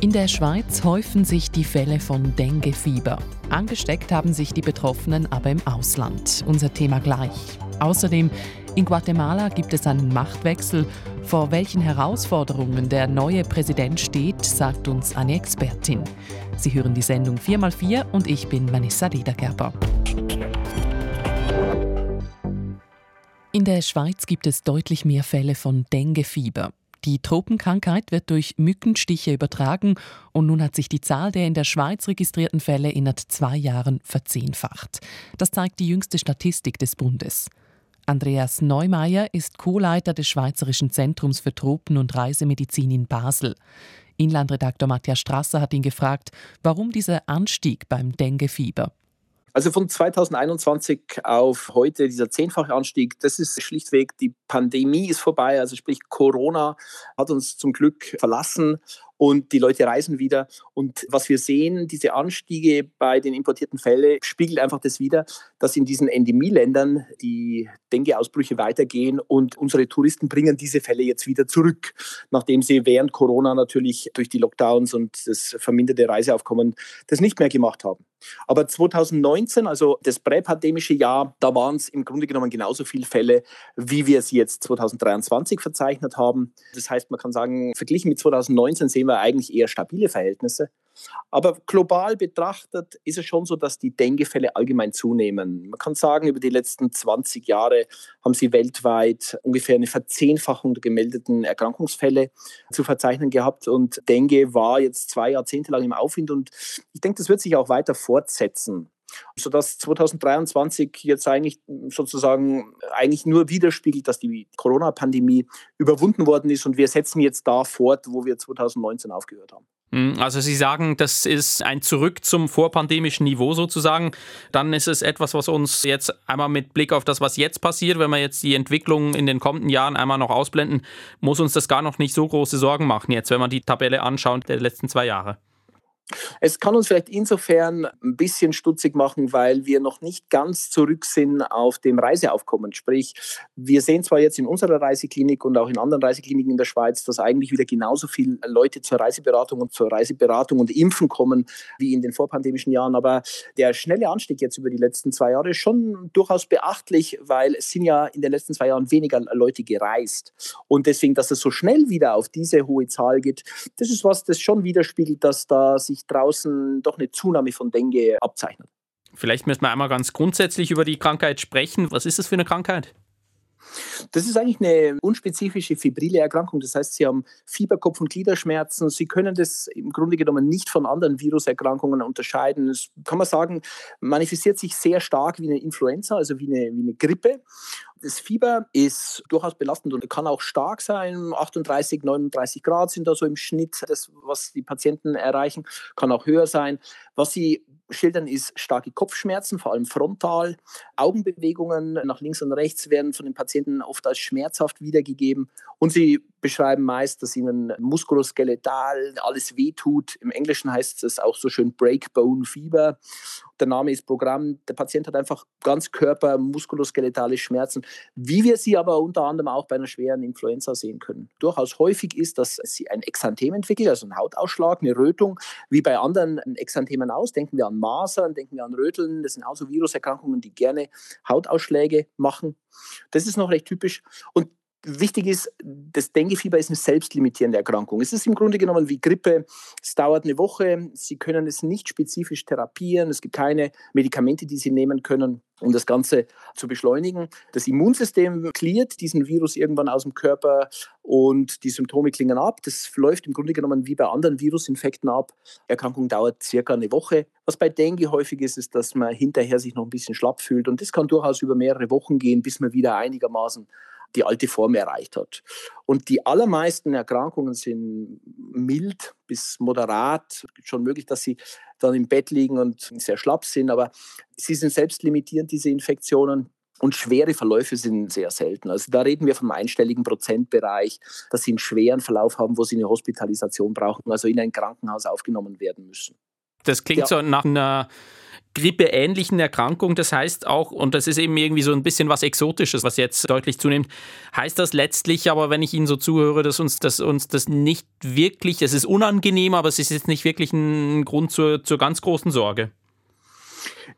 In der Schweiz häufen sich die Fälle von Denguefieber. Angesteckt haben sich die Betroffenen aber im Ausland. Unser Thema gleich. Außerdem in Guatemala gibt es einen Machtwechsel. Vor welchen Herausforderungen der neue Präsident steht, sagt uns eine Expertin. Sie hören die Sendung 4x4 und ich bin Vanessa Ledergerber. In der Schweiz gibt es deutlich mehr Fälle von Denguefieber. Die Tropenkrankheit wird durch Mückenstiche übertragen und nun hat sich die Zahl der in der Schweiz registrierten Fälle innerhalb zwei Jahren verzehnfacht. Das zeigt die jüngste Statistik des Bundes. Andreas Neumeier ist Co-Leiter des Schweizerischen Zentrums für Tropen- und Reisemedizin in Basel. Inlandredaktor Matthias Strasser hat ihn gefragt, warum dieser Anstieg beim Dengue-Fieber. Also von 2021 auf heute dieser zehnfache Anstieg, das ist schlichtweg, die Pandemie ist vorbei, also sprich Corona hat uns zum Glück verlassen und die Leute reisen wieder. Und was wir sehen, diese Anstiege bei den importierten Fällen, spiegelt einfach das wider, dass in diesen Endemieländern die Dengue-Ausbrüche weitergehen und unsere Touristen bringen diese Fälle jetzt wieder zurück, nachdem sie während Corona natürlich durch die Lockdowns und das verminderte Reiseaufkommen das nicht mehr gemacht haben. Aber 2019, also das präpandemische Jahr, da waren es im Grunde genommen genauso viele Fälle, wie wir es jetzt 2023 verzeichnet haben. Das heißt, man kann sagen, verglichen mit 2019 sehen wir eigentlich eher stabile Verhältnisse. Aber global betrachtet ist es schon so, dass die Dengue-Fälle allgemein zunehmen. Man kann sagen, über die letzten 20 Jahre haben sie weltweit ungefähr eine Verzehnfachung der gemeldeten Erkrankungsfälle zu verzeichnen gehabt. Und Dengue war jetzt zwei Jahrzehnte lang im Aufwind und ich denke, das wird sich auch weiter fortsetzen sodass 2023 jetzt eigentlich sozusagen eigentlich nur widerspiegelt, dass die Corona-Pandemie überwunden worden ist und wir setzen jetzt da fort, wo wir 2019 aufgehört haben. Hm, also Sie sagen, das ist ein Zurück zum vorpandemischen Niveau sozusagen. Dann ist es etwas, was uns jetzt einmal mit Blick auf das, was jetzt passiert, wenn wir jetzt die Entwicklung in den kommenden Jahren einmal noch ausblenden, muss uns das gar noch nicht so große Sorgen machen jetzt, wenn man die Tabelle anschaut der letzten zwei Jahre. Es kann uns vielleicht insofern ein bisschen stutzig machen, weil wir noch nicht ganz zurück sind auf dem Reiseaufkommen. Sprich, wir sehen zwar jetzt in unserer Reiseklinik und auch in anderen Reisekliniken in der Schweiz, dass eigentlich wieder genauso viele Leute zur Reiseberatung und zur Reiseberatung und Impfen kommen wie in den vorpandemischen Jahren, aber der schnelle Anstieg jetzt über die letzten zwei Jahre ist schon durchaus beachtlich, weil es sind ja in den letzten zwei Jahren weniger Leute gereist. Und deswegen, dass es so schnell wieder auf diese hohe Zahl geht, das ist was, das schon widerspiegelt, dass da sich sich draußen doch eine Zunahme von Dengue abzeichnet. Vielleicht müssen wir einmal ganz grundsätzlich über die Krankheit sprechen. Was ist das für eine Krankheit? Das ist eigentlich eine unspezifische fibrile Erkrankung. Das heißt, Sie haben Fieber, Kopf- und Gliederschmerzen. Sie können das im Grunde genommen nicht von anderen Viruserkrankungen unterscheiden. Das kann man sagen, manifestiert sich sehr stark wie eine Influenza, also wie eine, wie eine Grippe. Das Fieber ist durchaus belastend und kann auch stark sein. 38, 39 Grad sind da so im Schnitt, das, was die Patienten erreichen, kann auch höher sein. Was sie schildern, ist starke Kopfschmerzen, vor allem frontal. Augenbewegungen nach links und rechts werden von den Patienten oft als schmerzhaft wiedergegeben. Und sie beschreiben meist, dass ihnen muskuloskeletal alles wehtut. Im Englischen heißt es auch so schön Breakbone Fieber. Der Name ist Programm. Der Patient hat einfach ganz Körper muskuloskeletale Schmerzen, wie wir sie aber unter anderem auch bei einer schweren Influenza sehen können. Durchaus häufig ist, dass sie ein Exanthem entwickeln, also einen Hautausschlag, eine Rötung, wie bei anderen Exanthemen aus. Denken wir an Masern, denken wir an Röteln. Das sind auch so Viruserkrankungen, die gerne Hautausschläge machen. Das ist noch recht typisch. Und Wichtig ist, das Denguefieber ist eine selbstlimitierende Erkrankung. Es ist im Grunde genommen wie Grippe. Es dauert eine Woche. Sie können es nicht spezifisch therapieren. Es gibt keine Medikamente, die Sie nehmen können, um das Ganze zu beschleunigen. Das Immunsystem klärt diesen Virus irgendwann aus dem Körper und die Symptome klingen ab. Das läuft im Grunde genommen wie bei anderen Virusinfekten ab. Erkrankung dauert circa eine Woche. Was bei Dengue häufig ist, ist, dass man hinterher sich noch ein bisschen schlapp fühlt. Und das kann durchaus über mehrere Wochen gehen, bis man wieder einigermaßen die alte Form erreicht hat. Und die allermeisten Erkrankungen sind mild bis moderat. Es ist schon möglich, dass sie dann im Bett liegen und sehr schlapp sind, aber sie sind selbst limitierend, diese Infektionen. Und schwere Verläufe sind sehr selten. Also da reden wir vom einstelligen Prozentbereich, dass sie einen schweren Verlauf haben, wo sie eine Hospitalisation brauchen, also in ein Krankenhaus aufgenommen werden müssen. Das klingt ja. so nach einer grippeähnlichen Erkrankung. Das heißt auch, und das ist eben irgendwie so ein bisschen was Exotisches, was jetzt deutlich zunimmt, heißt das letztlich aber, wenn ich Ihnen so zuhöre, dass uns, dass uns das nicht wirklich, es ist unangenehm, aber es ist jetzt nicht wirklich ein Grund zur, zur ganz großen Sorge.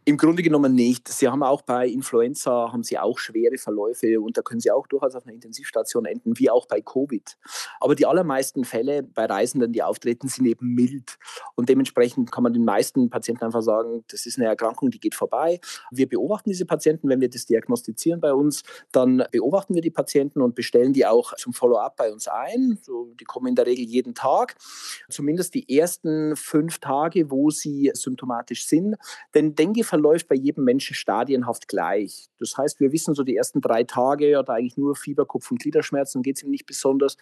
Im Grunde genommen nicht. Sie haben auch bei Influenza haben Sie auch schwere Verläufe und da können Sie auch durchaus auf einer Intensivstation enden, wie auch bei Covid. Aber die allermeisten Fälle bei Reisenden, die auftreten, sind eben mild und dementsprechend kann man den meisten Patienten einfach sagen, das ist eine Erkrankung, die geht vorbei. Wir beobachten diese Patienten, wenn wir das diagnostizieren bei uns, dann beobachten wir die Patienten und bestellen die auch zum Follow-up bei uns ein. So, die kommen in der Regel jeden Tag, zumindest die ersten fünf Tage, wo sie symptomatisch sind. Denn Dengue verläuft bei jedem Menschen stadienhaft gleich. Das heißt, wir wissen so die ersten drei Tage hat eigentlich nur Fieber, Kopf- und Gliederschmerzen, geht es ihm nicht besonders.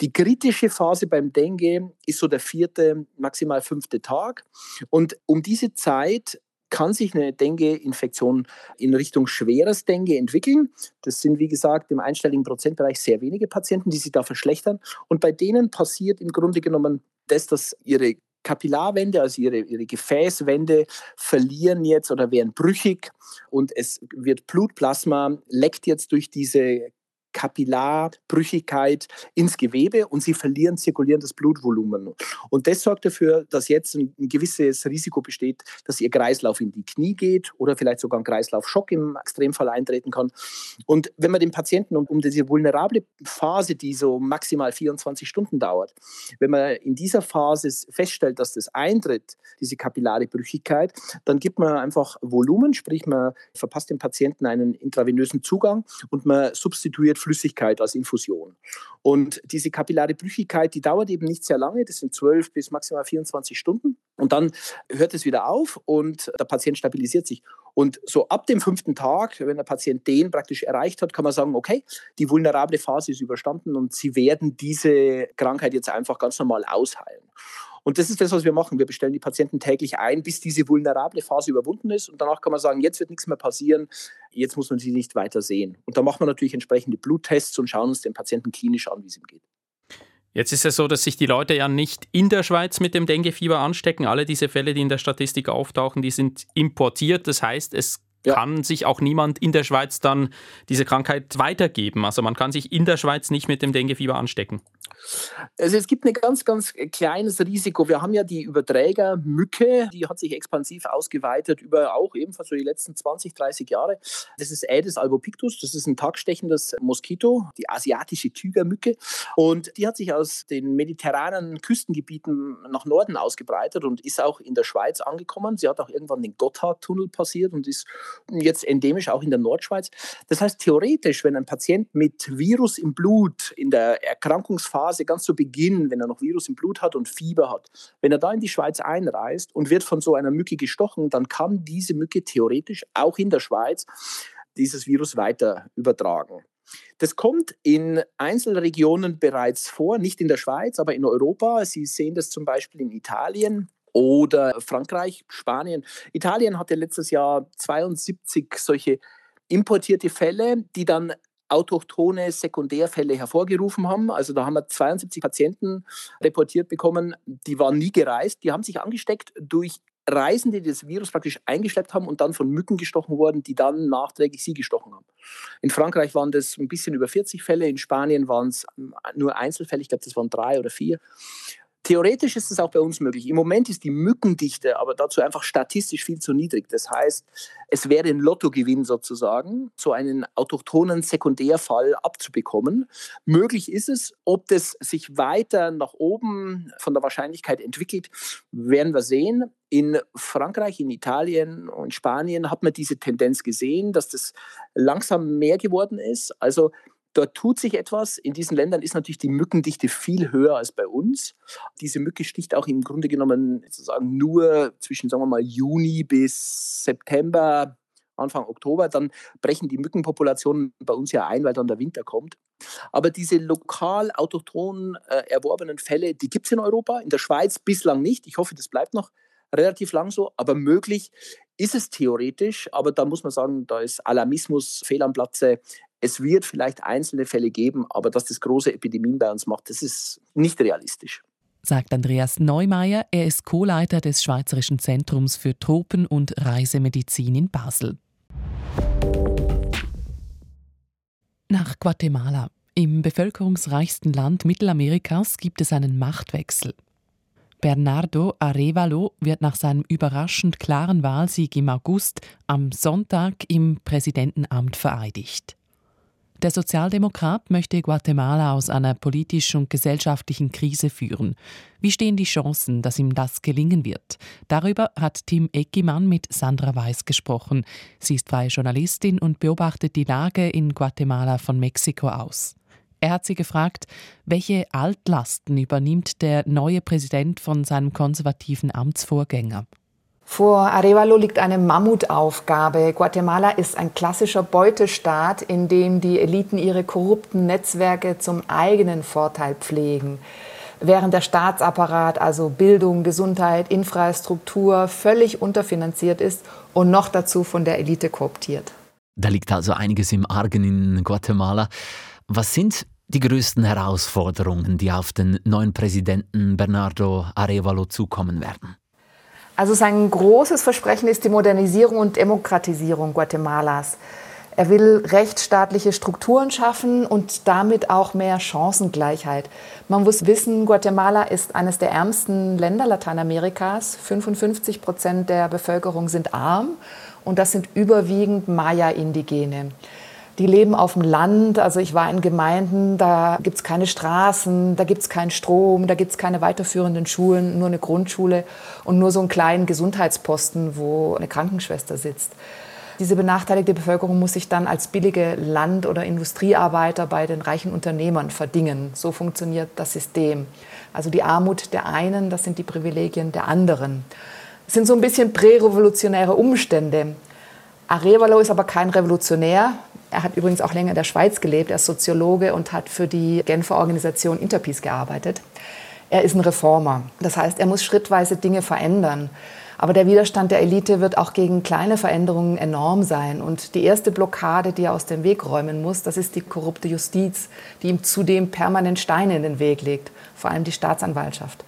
Die kritische Phase beim Dengue ist so der vierte, maximal fünfte Tag. Und um diese Zeit kann sich eine Dengue-Infektion in Richtung schweres Dengue entwickeln. Das sind, wie gesagt, im einstelligen Prozentbereich sehr wenige Patienten, die sich da verschlechtern. Und bei denen passiert im Grunde genommen das, dass ihre Kapillarwände, also ihre, ihre Gefäßwände, verlieren jetzt oder werden brüchig und es wird Blutplasma, leckt jetzt durch diese Kapillarbrüchigkeit ins Gewebe und sie verlieren zirkulierendes Blutvolumen. Und das sorgt dafür, dass jetzt ein, ein gewisses Risiko besteht, dass ihr Kreislauf in die Knie geht oder vielleicht sogar ein Kreislaufschock im Extremfall eintreten kann. Und wenn man den Patienten um, um diese vulnerable Phase, die so maximal 24 Stunden dauert, wenn man in dieser Phase feststellt, dass das eintritt, diese kapillare Brüchigkeit, dann gibt man einfach Volumen, sprich man verpasst dem Patienten einen intravenösen Zugang und man substituiert Flüssigkeit als Infusion. Und diese kapillare Brüchigkeit, die dauert eben nicht sehr lange, das sind 12 bis maximal 24 Stunden. Und dann hört es wieder auf und der Patient stabilisiert sich. Und so ab dem fünften Tag, wenn der Patient den praktisch erreicht hat, kann man sagen, okay, die vulnerable Phase ist überstanden und Sie werden diese Krankheit jetzt einfach ganz normal ausheilen. Und das ist das, was wir machen. Wir bestellen die Patienten täglich ein, bis diese vulnerable Phase überwunden ist. Und danach kann man sagen, jetzt wird nichts mehr passieren, jetzt muss man sie nicht weiter sehen. Und da machen wir natürlich entsprechende Bluttests und schauen uns den Patienten klinisch an, wie es ihm geht. Jetzt ist es so, dass sich die Leute ja nicht in der Schweiz mit dem Denguefieber anstecken. Alle diese Fälle, die in der Statistik auftauchen, die sind importiert. Das heißt, es ja. kann sich auch niemand in der Schweiz dann diese Krankheit weitergeben. Also man kann sich in der Schweiz nicht mit dem Denguefieber anstecken. Also es gibt ein ganz, ganz kleines Risiko. Wir haben ja die Überträgermücke, die hat sich expansiv ausgeweitet über auch ebenfalls so die letzten 20, 30 Jahre. Das ist Aedes albopictus, das ist ein tagstechendes Moskito, die asiatische Tigermücke. Und die hat sich aus den mediterranen Küstengebieten nach Norden ausgebreitet und ist auch in der Schweiz angekommen. Sie hat auch irgendwann den Gotthardtunnel passiert und ist jetzt endemisch auch in der Nordschweiz. Das heißt, theoretisch, wenn ein Patient mit Virus im Blut in der Erkrankungsphase Phase ganz zu Beginn, wenn er noch Virus im Blut hat und Fieber hat, wenn er da in die Schweiz einreist und wird von so einer Mücke gestochen, dann kann diese Mücke theoretisch auch in der Schweiz dieses Virus weiter übertragen. Das kommt in Einzelregionen bereits vor, nicht in der Schweiz, aber in Europa. Sie sehen das zum Beispiel in Italien oder Frankreich, Spanien. Italien hatte letztes Jahr 72 solche importierte Fälle, die dann autochtone Sekundärfälle hervorgerufen haben. Also da haben wir 72 Patienten reportiert bekommen, die waren nie gereist, die haben sich angesteckt durch Reisende, die das Virus praktisch eingeschleppt haben und dann von Mücken gestochen wurden, die dann nachträglich sie gestochen haben. In Frankreich waren das ein bisschen über 40 Fälle, in Spanien waren es nur Einzelfälle, ich glaube, das waren drei oder vier. Theoretisch ist es auch bei uns möglich. Im Moment ist die Mückendichte aber dazu einfach statistisch viel zu niedrig. Das heißt, es wäre ein Lottogewinn sozusagen, so einen autochthonen Sekundärfall abzubekommen. Möglich ist es. Ob das sich weiter nach oben von der Wahrscheinlichkeit entwickelt, werden wir sehen. In Frankreich, in Italien und Spanien hat man diese Tendenz gesehen, dass das langsam mehr geworden ist. Also Dort tut sich etwas. In diesen Ländern ist natürlich die Mückendichte viel höher als bei uns. Diese Mücke sticht auch im Grunde genommen sozusagen nur zwischen, sagen wir mal, Juni bis September, Anfang Oktober. Dann brechen die Mückenpopulationen bei uns ja ein, weil dann der Winter kommt. Aber diese lokal autochthon äh, erworbenen Fälle, die gibt es in Europa, in der Schweiz bislang nicht. Ich hoffe, das bleibt noch relativ lang so, aber möglich ist es theoretisch, aber da muss man sagen, da ist Alarmismus fehl am Platze. Es wird vielleicht einzelne Fälle geben, aber dass das große Epidemien bei uns macht, das ist nicht realistisch. sagt Andreas Neumeier. Er ist Co-Leiter des Schweizerischen Zentrums für Tropen- und Reisemedizin in Basel. Nach Guatemala. Im bevölkerungsreichsten Land Mittelamerikas gibt es einen Machtwechsel. Bernardo Arevalo wird nach seinem überraschend klaren Wahlsieg im August am Sonntag im Präsidentenamt vereidigt. Der Sozialdemokrat möchte Guatemala aus einer politischen und gesellschaftlichen Krise führen. Wie stehen die Chancen, dass ihm das gelingen wird? Darüber hat Tim Eckimann mit Sandra Weiß gesprochen. Sie ist freie Journalistin und beobachtet die Lage in Guatemala von Mexiko aus. Er hat sie gefragt, welche Altlasten übernimmt der neue Präsident von seinem konservativen Amtsvorgänger. Vor Arevalo liegt eine Mammutaufgabe. Guatemala ist ein klassischer Beutestaat, in dem die Eliten ihre korrupten Netzwerke zum eigenen Vorteil pflegen. Während der Staatsapparat, also Bildung, Gesundheit, Infrastruktur, völlig unterfinanziert ist und noch dazu von der Elite kooptiert. Da liegt also einiges im Argen in Guatemala. Was sind die größten Herausforderungen, die auf den neuen Präsidenten Bernardo Arevalo zukommen werden? Also sein großes Versprechen ist die Modernisierung und Demokratisierung Guatemalas. Er will rechtsstaatliche Strukturen schaffen und damit auch mehr Chancengleichheit. Man muss wissen, Guatemala ist eines der ärmsten Länder Lateinamerikas. 55 Prozent der Bevölkerung sind arm und das sind überwiegend Maya-Indigene. Die leben auf dem Land. Also ich war in Gemeinden, da gibt es keine Straßen, da gibt es keinen Strom, da gibt es keine weiterführenden Schulen, nur eine Grundschule und nur so einen kleinen Gesundheitsposten, wo eine Krankenschwester sitzt. Diese benachteiligte Bevölkerung muss sich dann als billige Land- oder Industriearbeiter bei den reichen Unternehmern verdingen. So funktioniert das System. Also die Armut der einen, das sind die Privilegien der anderen. Es sind so ein bisschen prärevolutionäre Umstände. Arevalo ist aber kein Revolutionär. Er hat übrigens auch länger in der Schweiz gelebt. Er ist Soziologe und hat für die Genfer Organisation Interpeace gearbeitet. Er ist ein Reformer. Das heißt, er muss schrittweise Dinge verändern. Aber der Widerstand der Elite wird auch gegen kleine Veränderungen enorm sein. Und die erste Blockade, die er aus dem Weg räumen muss, das ist die korrupte Justiz, die ihm zudem permanent Steine in den Weg legt, vor allem die Staatsanwaltschaft.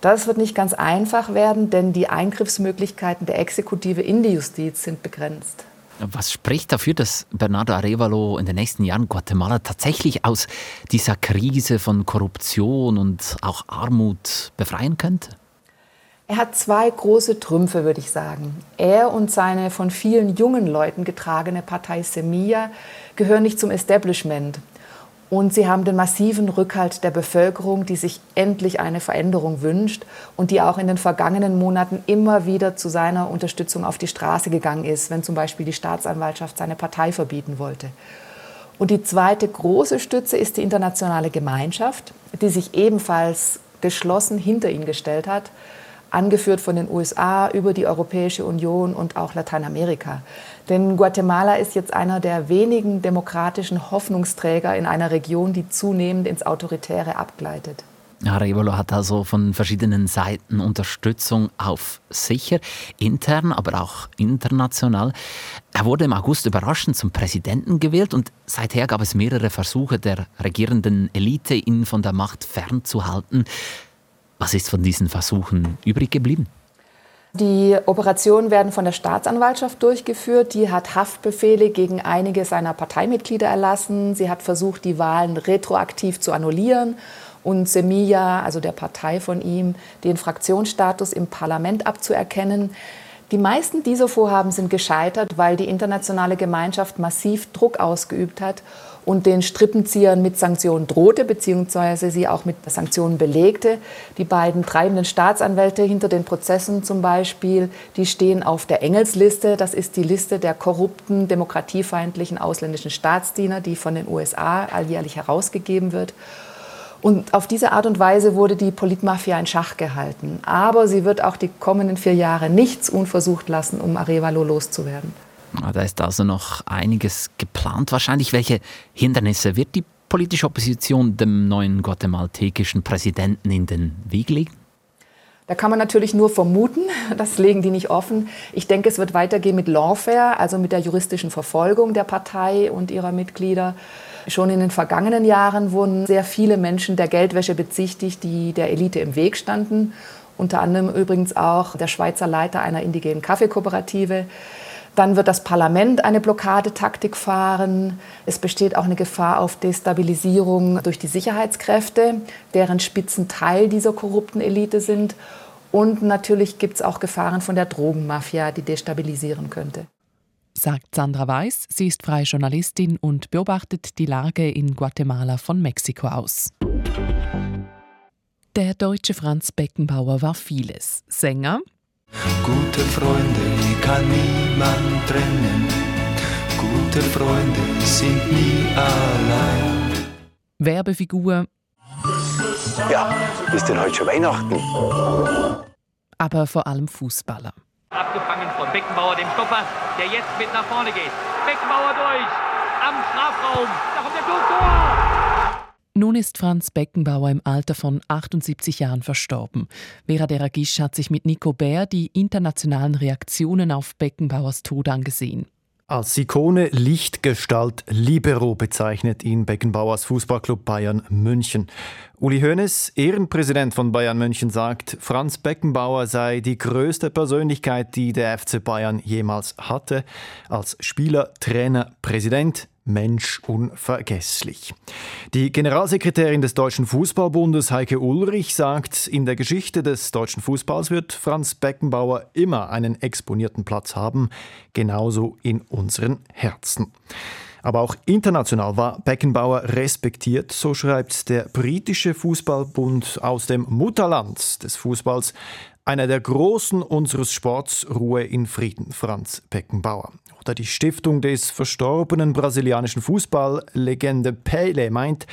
Das wird nicht ganz einfach werden, denn die Eingriffsmöglichkeiten der Exekutive in die Justiz sind begrenzt. Was spricht dafür, dass Bernardo Arevalo in den nächsten Jahren Guatemala tatsächlich aus dieser Krise von Korruption und auch Armut befreien könnte? Er hat zwei große Trümpfe, würde ich sagen. Er und seine von vielen jungen Leuten getragene Partei Semilla gehören nicht zum Establishment. Und sie haben den massiven Rückhalt der Bevölkerung, die sich endlich eine Veränderung wünscht und die auch in den vergangenen Monaten immer wieder zu seiner Unterstützung auf die Straße gegangen ist, wenn zum Beispiel die Staatsanwaltschaft seine Partei verbieten wollte. Und die zweite große Stütze ist die internationale Gemeinschaft, die sich ebenfalls geschlossen hinter ihn gestellt hat angeführt von den USA über die Europäische Union und auch Lateinamerika. Denn Guatemala ist jetzt einer der wenigen demokratischen Hoffnungsträger in einer Region, die zunehmend ins Autoritäre abgleitet. Arevalo hat also von verschiedenen Seiten Unterstützung auf sicher, intern, aber auch international. Er wurde im August überraschend zum Präsidenten gewählt und seither gab es mehrere Versuche der regierenden Elite, ihn von der Macht fernzuhalten. Was ist von diesen Versuchen übrig geblieben? Die Operationen werden von der Staatsanwaltschaft durchgeführt. Die hat Haftbefehle gegen einige seiner Parteimitglieder erlassen. Sie hat versucht, die Wahlen retroaktiv zu annullieren und Semilla, also der Partei von ihm, den Fraktionsstatus im Parlament abzuerkennen. Die meisten dieser Vorhaben sind gescheitert, weil die internationale Gemeinschaft massiv Druck ausgeübt hat und den Strippenziehern mit Sanktionen drohte, beziehungsweise sie auch mit Sanktionen belegte. Die beiden treibenden Staatsanwälte hinter den Prozessen zum Beispiel, die stehen auf der Engelsliste. Das ist die Liste der korrupten, demokratiefeindlichen ausländischen Staatsdiener, die von den USA alljährlich herausgegeben wird. Und auf diese Art und Weise wurde die Politmafia in Schach gehalten. Aber sie wird auch die kommenden vier Jahre nichts unversucht lassen, um Arevalo loszuwerden. Ah, da ist also noch einiges geplant wahrscheinlich. Welche Hindernisse wird die politische Opposition dem neuen guatemaltekischen Präsidenten in den Weg legen? Da kann man natürlich nur vermuten, das legen die nicht offen. Ich denke, es wird weitergehen mit Lawfare, also mit der juristischen Verfolgung der Partei und ihrer Mitglieder. Schon in den vergangenen Jahren wurden sehr viele Menschen der Geldwäsche bezichtigt, die der Elite im Weg standen. Unter anderem übrigens auch der Schweizer Leiter einer indigenen Kaffeekooperative. Dann wird das Parlament eine Blockadetaktik fahren. Es besteht auch eine Gefahr auf Destabilisierung durch die Sicherheitskräfte, deren Spitzen Teil dieser korrupten Elite sind. Und natürlich gibt es auch Gefahren von der Drogenmafia, die destabilisieren könnte. Sagt Sandra Weiß. Sie ist freie Journalistin und beobachtet die Lage in Guatemala von Mexiko aus. Der deutsche Franz Beckenbauer war vieles. Sänger. Gute Freunde kann niemand trennen. Gute Freunde sind nie allein. Werbefigur. Ja, ist denn heute schon Weihnachten? Aber vor allem Fußballer. Abgefangen von Beckenbauer, dem Stopper, der jetzt mit nach vorne geht. Beckenbauer durch, am Strafraum, da kommt der Tor! Nun ist Franz Beckenbauer im Alter von 78 Jahren verstorben. Vera Deragisch hat sich mit Nico Bär die internationalen Reaktionen auf Beckenbauers Tod angesehen. Als Ikone, Lichtgestalt, Libero bezeichnet ihn Beckenbauers Fußballclub Bayern München. Uli Hoeneß, Ehrenpräsident von Bayern München, sagt, Franz Beckenbauer sei die größte Persönlichkeit, die der FC Bayern jemals hatte. Als Spieler, Trainer, Präsident Mensch unvergesslich. Die Generalsekretärin des Deutschen Fußballbundes Heike Ulrich sagt, in der Geschichte des deutschen Fußballs wird Franz Beckenbauer immer einen exponierten Platz haben, genauso in unseren Herzen. Aber auch international war Beckenbauer respektiert, so schreibt der britische Fußballbund aus dem Mutterland des Fußballs, einer der Großen unseres Sports, Ruhe in Frieden, Franz Beckenbauer. Oder die Stiftung des verstorbenen brasilianischen Fußballlegende Pele meint,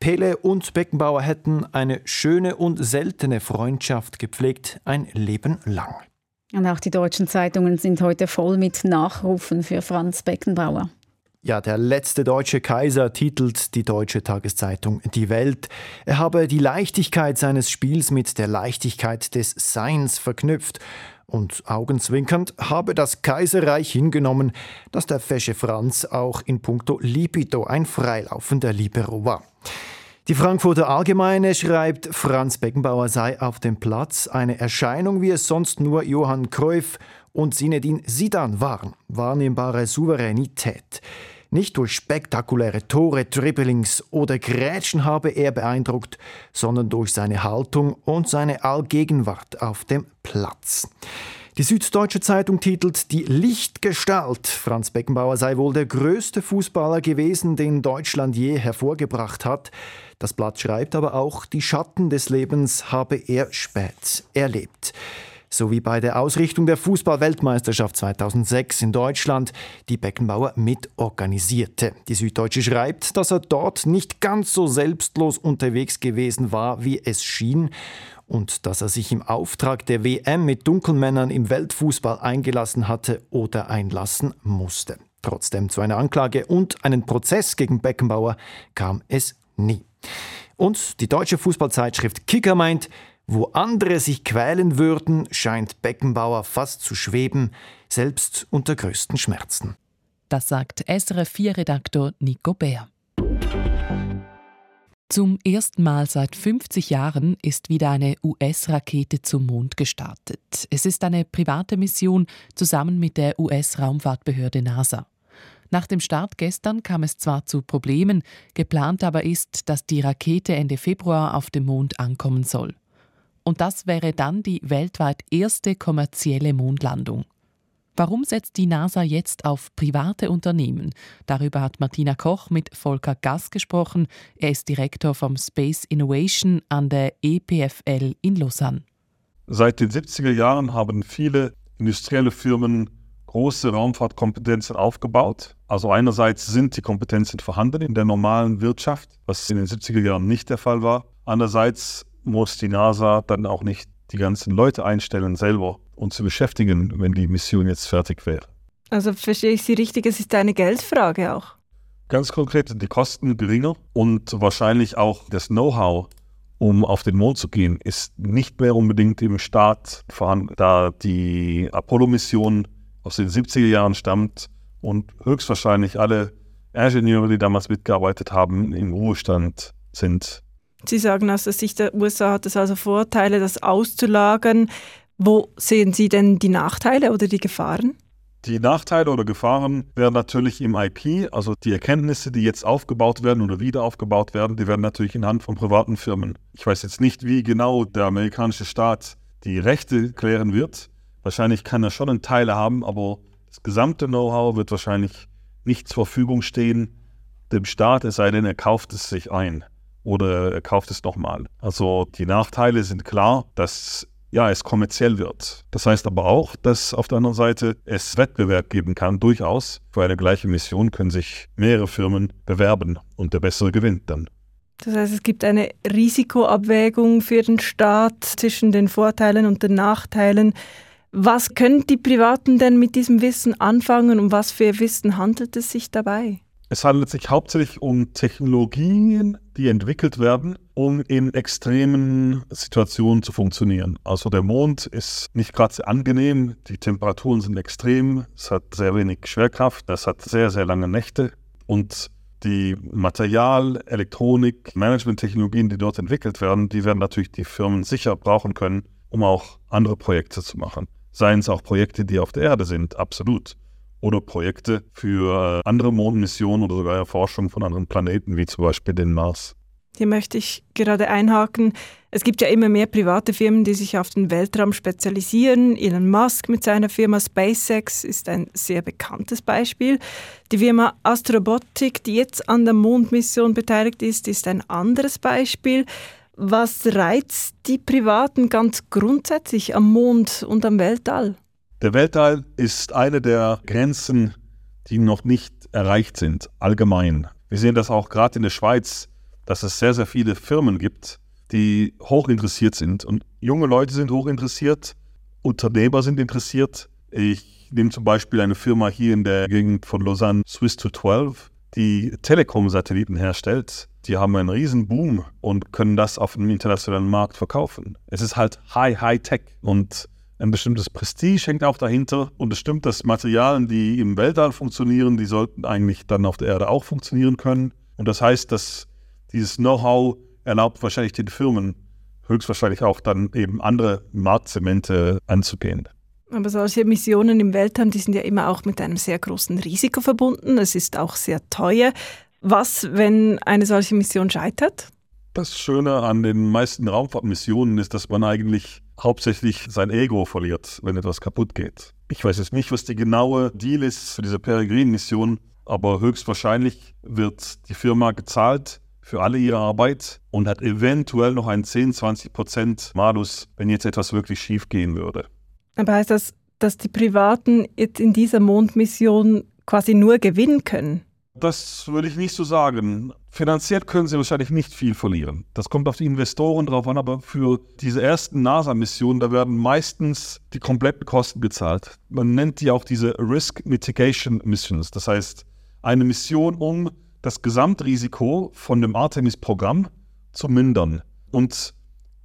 Pele und Beckenbauer hätten eine schöne und seltene Freundschaft gepflegt, ein Leben lang. Und auch die deutschen Zeitungen sind heute voll mit Nachrufen für Franz Beckenbauer. Ja, der letzte deutsche Kaiser titelt die deutsche Tageszeitung Die Welt. Er habe die Leichtigkeit seines Spiels mit der Leichtigkeit des Seins verknüpft und augenzwinkernd habe das Kaiserreich hingenommen, dass der fesche Franz auch in puncto Libido ein freilaufender Libero war. Die Frankfurter Allgemeine schreibt, Franz Beckenbauer sei auf dem Platz eine Erscheinung, wie es sonst nur Johann Cruyff und Sinedin Sidan waren. Wahrnehmbare Souveränität. Nicht durch spektakuläre Tore, Dribblings oder Grätschen habe er beeindruckt, sondern durch seine Haltung und seine Allgegenwart auf dem Platz. Die Süddeutsche Zeitung titelt Die Lichtgestalt. Franz Beckenbauer sei wohl der größte Fußballer gewesen, den Deutschland je hervorgebracht hat. Das Blatt schreibt aber auch, die Schatten des Lebens habe er spät erlebt sowie bei der Ausrichtung der Fußball-Weltmeisterschaft 2006 in Deutschland, die Beckenbauer mitorganisierte. Die Süddeutsche schreibt, dass er dort nicht ganz so selbstlos unterwegs gewesen war, wie es schien, und dass er sich im Auftrag der WM mit Dunkelmännern im Weltfußball eingelassen hatte oder einlassen musste. Trotzdem zu einer Anklage und einen Prozess gegen Beckenbauer kam es nie. Und die deutsche Fußballzeitschrift Kicker meint, wo andere sich quälen würden, scheint Beckenbauer fast zu schweben, selbst unter größten Schmerzen. Das sagt SRF 4-Redaktor Nico Bär. Zum ersten Mal seit 50 Jahren ist wieder eine US-Rakete zum Mond gestartet. Es ist eine private Mission zusammen mit der US-Raumfahrtbehörde NASA. Nach dem Start gestern kam es zwar zu Problemen, geplant aber ist, dass die Rakete Ende Februar auf dem Mond ankommen soll. Und das wäre dann die weltweit erste kommerzielle Mondlandung. Warum setzt die NASA jetzt auf private Unternehmen? Darüber hat Martina Koch mit Volker Gass gesprochen. Er ist Direktor vom Space Innovation an der EPFL in Lausanne. Seit den 70er Jahren haben viele industrielle Firmen große Raumfahrtkompetenzen aufgebaut. Also einerseits sind die Kompetenzen vorhanden in der normalen Wirtschaft, was in den 70er Jahren nicht der Fall war. Andererseits muss die NASA dann auch nicht die ganzen Leute einstellen selber und zu beschäftigen, wenn die Mission jetzt fertig wäre. Also verstehe ich Sie richtig, es ist eine Geldfrage auch. Ganz konkret sind die Kosten geringer und wahrscheinlich auch das Know-how, um auf den Mond zu gehen, ist nicht mehr unbedingt im Staat vorhanden, da die Apollo-Mission aus den 70er Jahren stammt und höchstwahrscheinlich alle Ingenieure, die damals mitgearbeitet haben, im Ruhestand sind. Sie sagen aus der Sicht der USA hat es also Vorteile, das auszulagern. Wo sehen Sie denn die Nachteile oder die Gefahren? Die Nachteile oder Gefahren wären natürlich im IP, also die Erkenntnisse, die jetzt aufgebaut werden oder wieder aufgebaut werden, die werden natürlich in Hand von privaten Firmen. Ich weiß jetzt nicht, wie genau der amerikanische Staat die Rechte klären wird. Wahrscheinlich kann er schon einen Teil haben, aber das gesamte Know-how wird wahrscheinlich nicht zur Verfügung stehen dem Staat, es sei denn, er kauft es sich ein oder er kauft es nochmal. Also die Nachteile sind klar, dass ja, es kommerziell wird. Das heißt aber auch, dass auf der anderen Seite es Wettbewerb geben kann, durchaus. Für eine gleiche Mission können sich mehrere Firmen bewerben und der Bessere gewinnt dann. Das heißt, es gibt eine Risikoabwägung für den Staat zwischen den Vorteilen und den Nachteilen. Was können die Privaten denn mit diesem Wissen anfangen und was für Wissen handelt es sich dabei? Es handelt sich hauptsächlich um Technologien, die entwickelt werden, um in extremen Situationen zu funktionieren. Also der Mond ist nicht gerade sehr angenehm, die Temperaturen sind extrem, es hat sehr wenig Schwerkraft, es hat sehr, sehr lange Nächte und die Material-, Elektronik-, Management-Technologien, die dort entwickelt werden, die werden natürlich die Firmen sicher brauchen können, um auch andere Projekte zu machen. Seien es auch Projekte, die auf der Erde sind, absolut oder Projekte für äh, andere Mondmissionen oder sogar Erforschung von anderen Planeten, wie zum Beispiel den Mars. Hier möchte ich gerade einhaken. Es gibt ja immer mehr private Firmen, die sich auf den Weltraum spezialisieren. Elon Musk mit seiner Firma SpaceX ist ein sehr bekanntes Beispiel. Die Firma Astrobotic, die jetzt an der Mondmission beteiligt ist, ist ein anderes Beispiel. Was reizt die Privaten ganz grundsätzlich am Mond und am Weltall? Der Weltall ist eine der Grenzen, die noch nicht erreicht sind, allgemein. Wir sehen das auch gerade in der Schweiz, dass es sehr, sehr viele Firmen gibt, die hoch interessiert sind. Und junge Leute sind hoch interessiert, Unternehmer sind interessiert. Ich nehme zum Beispiel eine Firma hier in der Gegend von Lausanne, Swiss to 12, die Telekom-Satelliten herstellt. Die haben einen riesen Boom und können das auf dem internationalen Markt verkaufen. Es ist halt High, High Tech und ein bestimmtes Prestige hängt auch dahinter. Und es stimmt, dass Materialien, die im Weltall funktionieren, die sollten eigentlich dann auf der Erde auch funktionieren können. Und das heißt, dass dieses Know-how erlaubt wahrscheinlich den Firmen höchstwahrscheinlich auch dann eben andere Marktzemente anzugehen. Aber solche Missionen im Weltall, die sind ja immer auch mit einem sehr großen Risiko verbunden. Es ist auch sehr teuer. Was, wenn eine solche Mission scheitert? Das Schöne an den meisten Raumfahrtmissionen ist, dass man eigentlich hauptsächlich sein Ego verliert, wenn etwas kaputt geht. Ich weiß jetzt nicht, was die genaue Deal ist für diese Peregrin-Mission, aber höchstwahrscheinlich wird die Firma gezahlt für alle ihre Arbeit und hat eventuell noch einen 10, 20 Prozent Malus, wenn jetzt etwas wirklich schief gehen würde. Aber heißt das, dass die Privaten jetzt in dieser Mondmission quasi nur gewinnen können? Das würde ich nicht so sagen. Finanziell können sie wahrscheinlich nicht viel verlieren. Das kommt auf die Investoren drauf an, aber für diese ersten NASA-Missionen, da werden meistens die kompletten Kosten gezahlt. Man nennt die auch diese Risk Mitigation Missions. Das heißt, eine Mission, um das Gesamtrisiko von dem Artemis-Programm zu mindern. Und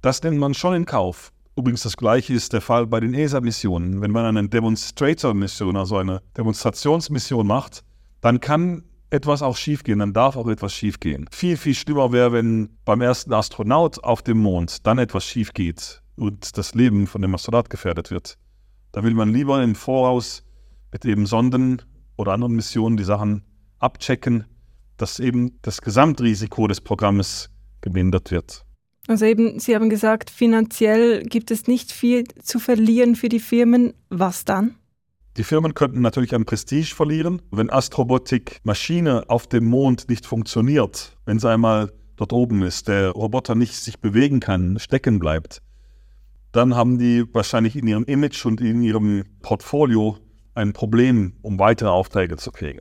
das nimmt man schon in Kauf. Übrigens, das Gleiche ist der Fall bei den ESA-Missionen. Wenn man eine Demonstrator-Mission, also eine Demonstrationsmission macht, dann kann etwas auch schiefgehen, dann darf auch etwas schiefgehen. Viel, viel schlimmer wäre, wenn beim ersten Astronaut auf dem Mond dann etwas schief geht und das Leben von dem Astronaut gefährdet wird. Da will man lieber im Voraus mit eben Sonden oder anderen Missionen die Sachen abchecken, dass eben das Gesamtrisiko des Programmes gemindert wird. Also eben, Sie haben gesagt, finanziell gibt es nicht viel zu verlieren für die Firmen. Was dann? Die Firmen könnten natürlich an Prestige verlieren, wenn Astrobotik Maschine auf dem Mond nicht funktioniert, wenn sie einmal dort oben ist, der Roboter nicht sich bewegen kann, stecken bleibt. Dann haben die wahrscheinlich in ihrem Image und in ihrem Portfolio ein Problem, um weitere Aufträge zu kriegen.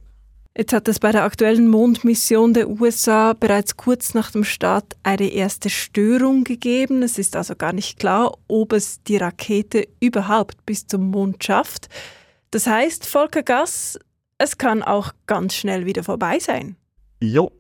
Jetzt hat es bei der aktuellen Mondmission der USA bereits kurz nach dem Start eine erste Störung gegeben. Es ist also gar nicht klar, ob es die Rakete überhaupt bis zum Mond schafft. Das heißt, Volker Gass, es kann auch ganz schnell wieder vorbei sein. Jo,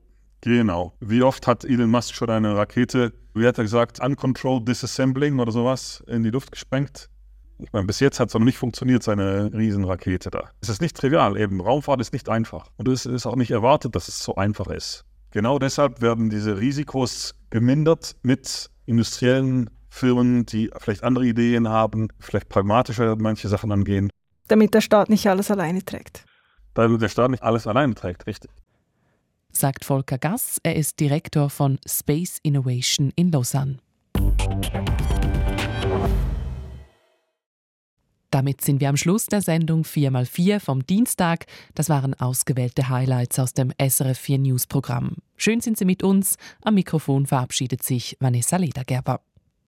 genau. Wie oft hat Elon Musk schon eine Rakete, wie hat er gesagt, uncontrolled disassembling oder sowas in die Luft gesprengt? Ich meine, bis jetzt hat es noch nicht funktioniert, seine Riesenrakete da. Es ist nicht trivial, eben Raumfahrt ist nicht einfach. Und es ist auch nicht erwartet, dass es so einfach ist. Genau deshalb werden diese Risikos gemindert mit industriellen Firmen, die vielleicht andere Ideen haben, vielleicht pragmatischer manche Sachen angehen. Damit der Staat nicht alles alleine trägt. Damit der Staat nicht alles alleine trägt, richtig. Sagt Volker Gass, er ist Direktor von Space Innovation in Lausanne. Damit sind wir am Schluss der Sendung 4x4 vom Dienstag. Das waren ausgewählte Highlights aus dem SRF 4 News Programm. Schön sind Sie mit uns. Am Mikrofon verabschiedet sich Vanessa Ledergerber.